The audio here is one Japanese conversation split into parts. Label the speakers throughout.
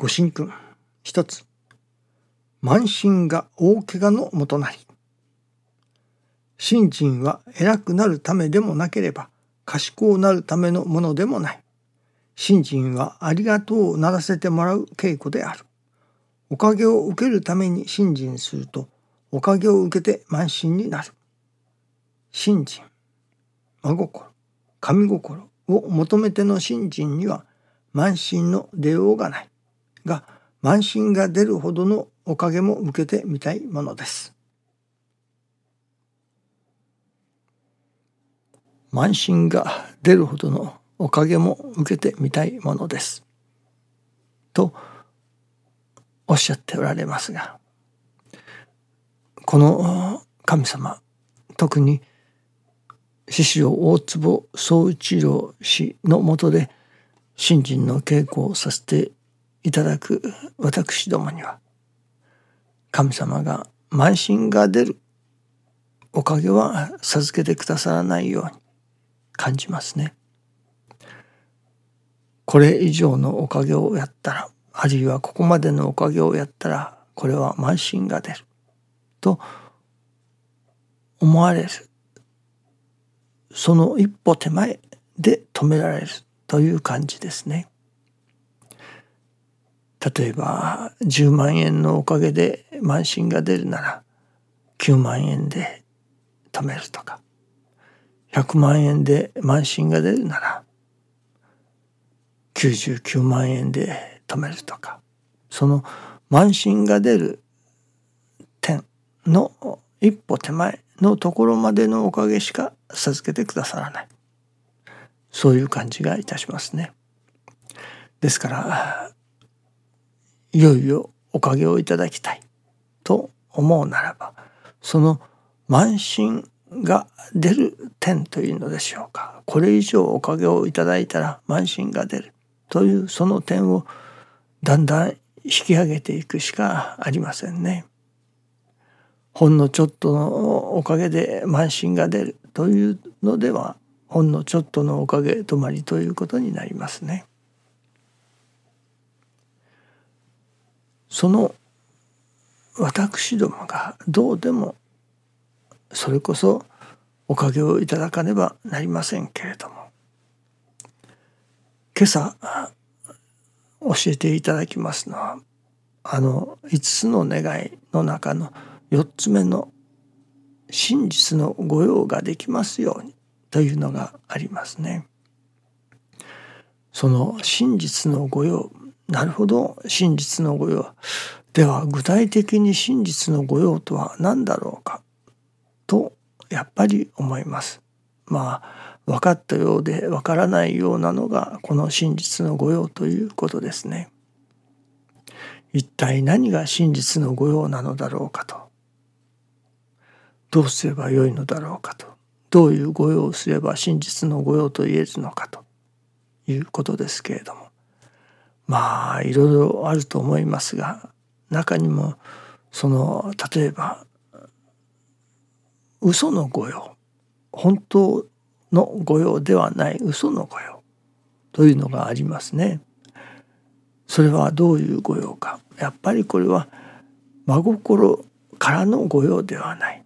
Speaker 1: ご神君。一つ。慢心が大怪我のもとなり。信心は偉くなるためでもなければ賢うなるためのものでもない。信心はありがとうをならせてもらう稽古である。おかげを受けるために信心するとおかげを受けて慢心になる。信心真心神心を求めての信心には慢心の出ようがない。が慢心が出るほどのおかげも受けてみたいものです。慢心が出るほどのおかげも受けてみたいものです。とおっしゃっておられますがこの神様特に師匠大坪宗一郎氏のもとで信心の稽古をさせていただく私どもには。神様が慢心が出る。おかげは授けてくださらないように。感じますね。これ以上のおかげをやったらあるいはここまでのおかげをやったらこれは慢心が出る。と思われる。その一歩手前で止められる。という感じですね。例えば10万円のおかげで慢心が出るなら9万円で止めるとか100万円で慢心が出るなら99万円で止めるとかその慢心が出る点の一歩手前のところまでのおかげしか授けてくださらないそういう感じがいたしますね。ですからいよいよおかげをいただきたいと思うならばその慢心が出る点というのでしょうかこれ以上おかげをいただいたら慢心が出るというその点をだんだん引き上げていくしかありませんね。ほんのちょっとのおかげで慢心が出るというのではほんのちょっとのおかげ止まりということになりますね。その私どもがどうでもそれこそおかげをいただかねばなりませんけれども今朝教えていただきますのはあの5つの願いの中の4つ目の真実の御用ができますようにというのがありますね。その真実の御用なるほど。真実の御用。では具体的に真実の御用とは何だろうか？とやっぱり思います。まあ分かったようで分からないようなのがこの真実の御用ということですね。一体何が真実の御用なのだろうかと？どうすればよいのだろうかと？どういう御用をすれば真実の御用と言えるのかということですけれども。まあいろいろあると思いますが中にもその例えば嘘の御用本当の御用ではない嘘の御用というのがありますね。それはどういう御用かやっぱりこれは真心からの御用ではない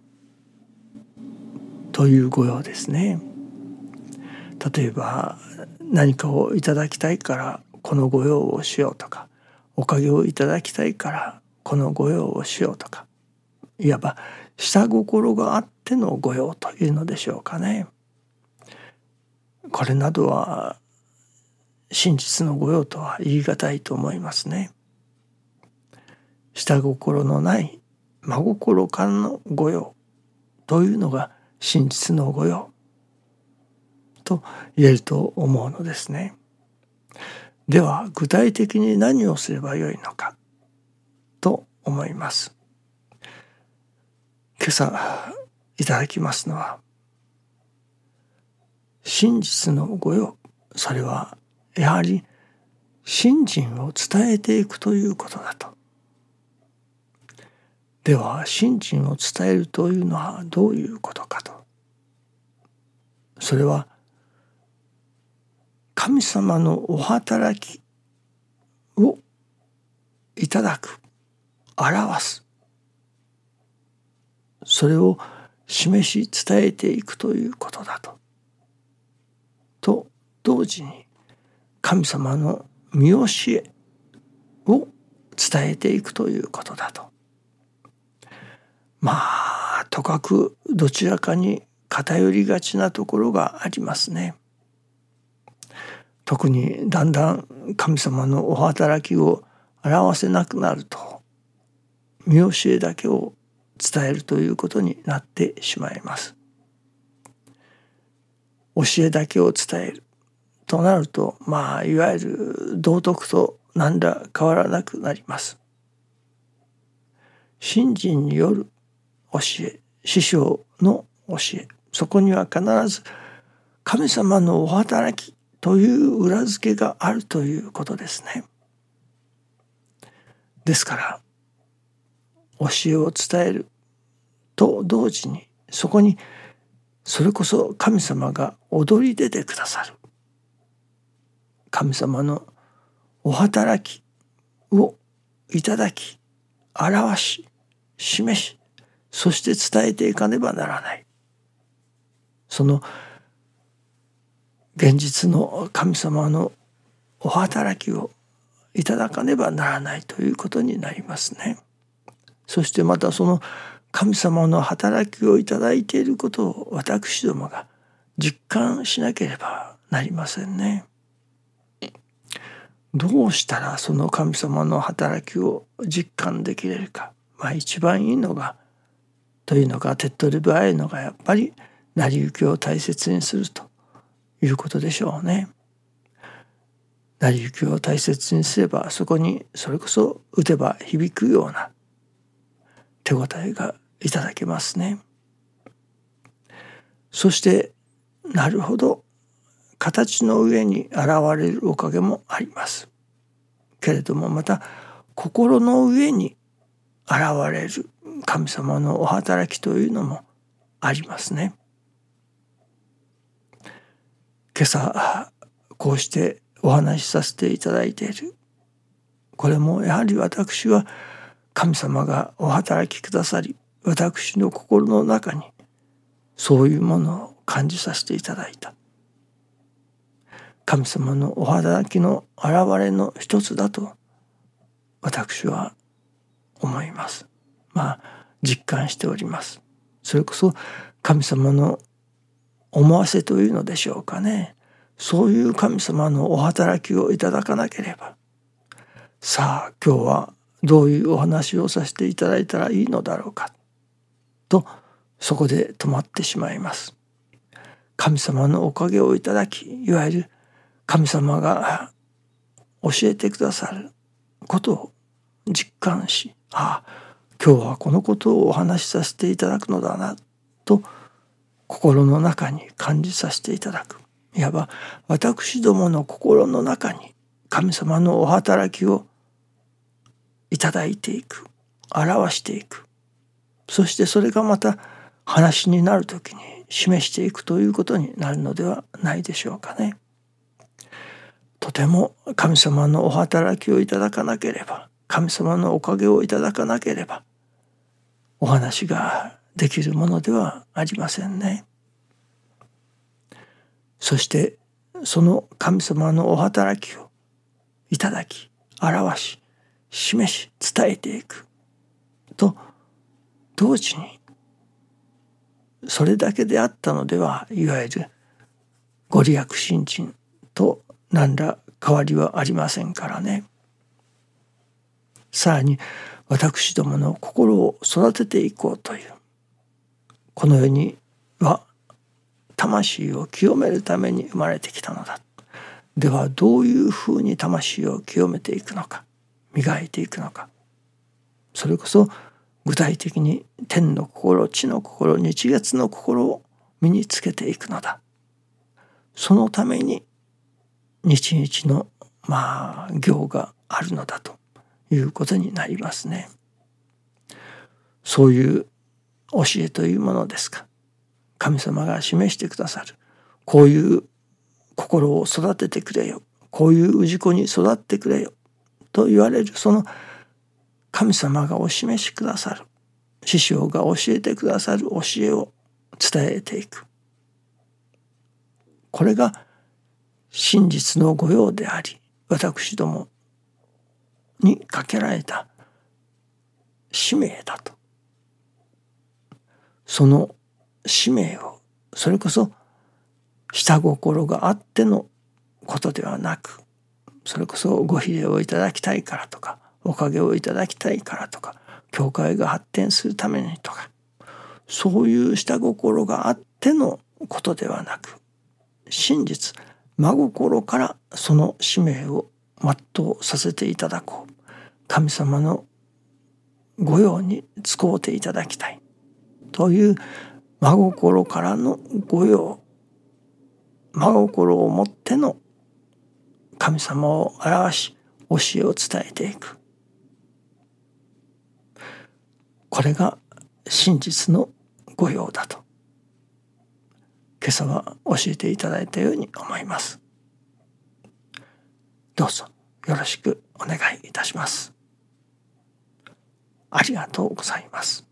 Speaker 1: という御用ですね。例えば何かをいただきたいからこの御用をしようとかおかげをいただきたいからこの御用をしようとかいわば下心があっての御用というのでしょうかね。これなどは真実の御用とは言い難いと思いますね。下心のない真心からの御用というのが真実の御用と言えると思うのですね。では具体的に何をすればよいのかと思います。今朝いただきますのは真実の御用それはやはり信心を伝えていくということだと。では信心を伝えるというのはどういうことかと。それは神様のお働きをいただく表すそれを示し伝えていくということだと。と同時に神様の見教えを伝えていくということだと。まあとかくどちらかに偏りがちなところがありますね。特にだんだん神様のお働きを表せなくなると見教えだけを伝えるということになってしまいます。教えだけを伝えるとなるとまあいわゆる道徳と何ら変わらなくなります。信心による教え師匠の教えそこには必ず神様のお働きという裏付けがあるということですね。ですから教えを伝えると同時にそこにそれこそ神様が踊り出てくださる神様のお働きをいただき表し示しそして伝えていかねばならないその現実の神様のお働きをいただかねばならないということになりますね。そしてまたその神様の働きをいただいていることを私どもが実感しなければなりませんね。どうしたらその神様の働きを実感できれるか、まあ、一番いいのがというのが手っ取り早いのがやっぱり成り行きを大切にするということでしょうね。成り行きを大切にすればそこにそれこそ打てば響くような手応えがいただけますね。そしてなるほど形の上に現れるおかげもあります。けれどもまた心の上に現れる神様のお働きというのもありますね。今朝こうしてお話しさせていただいている。これもやはり私は神様がお働きくださり私の心の中にそういうものを感じさせていただいた。神様のお働きの現れの一つだと私は思います。まあ実感しております。それこそ神様の思わせというのでしょうかね。そういう神様のお働きをいただかなければ。さあ今日はどういうお話をさせていただいたらいいのだろうか。とそこで止まってしまいます。神様のおかげをいただきいわゆる神様が教えてくださることを実感しああ今日はこのことをお話しさせていただくのだなと心の中に感じさせていただく。いわば私どもの心の中に神様のお働きをいただいていく。表していく。そしてそれがまた話になる時に示していくということになるのではないでしょうかね。とても神様のお働きをいただかなければ神様のおかげをいただかなければお話ができるものではありませんね。そしてその神様のお働きをいただき表し示し伝えていくと同時にそれだけであったのではいわゆるご利益新人と何ら変わりはありませんからね。さらに私どもの心を育てていこうというこの世には魂を清めるために生まれてきたのだ。ではどういうふうに魂を清めていくのか磨いていくのか。それこそ具体的に天の心地の心日月の心を身につけていくのだ。そのために日々のまあ行があるのだということになりますね。そういう教えというものですか？神様が示してくださる。こういう心を育ててくれよ。こういう氏子に育ってくれよ。と言われる。その神様がお示しくださる。師匠が教えてくださる。教えを伝えていく。これが真実の御用であり私どもにかけられた使命だと。その使命をそれこそ下心があってのことではなくそれこそご比例をいただきたいからとかおかげをいただきたいからとか教会が発展するためにとかそういう下心があってのことではなく真実真心からその使命を全うさせていただこう。神様の御用に使うていただきたい。という真心からの御用真心をもっての神様を表し教えを伝えていく。これが真実の御用だと今朝は教えていただいたように思います。どうぞよろしくお願いいたします。ありがとうございます。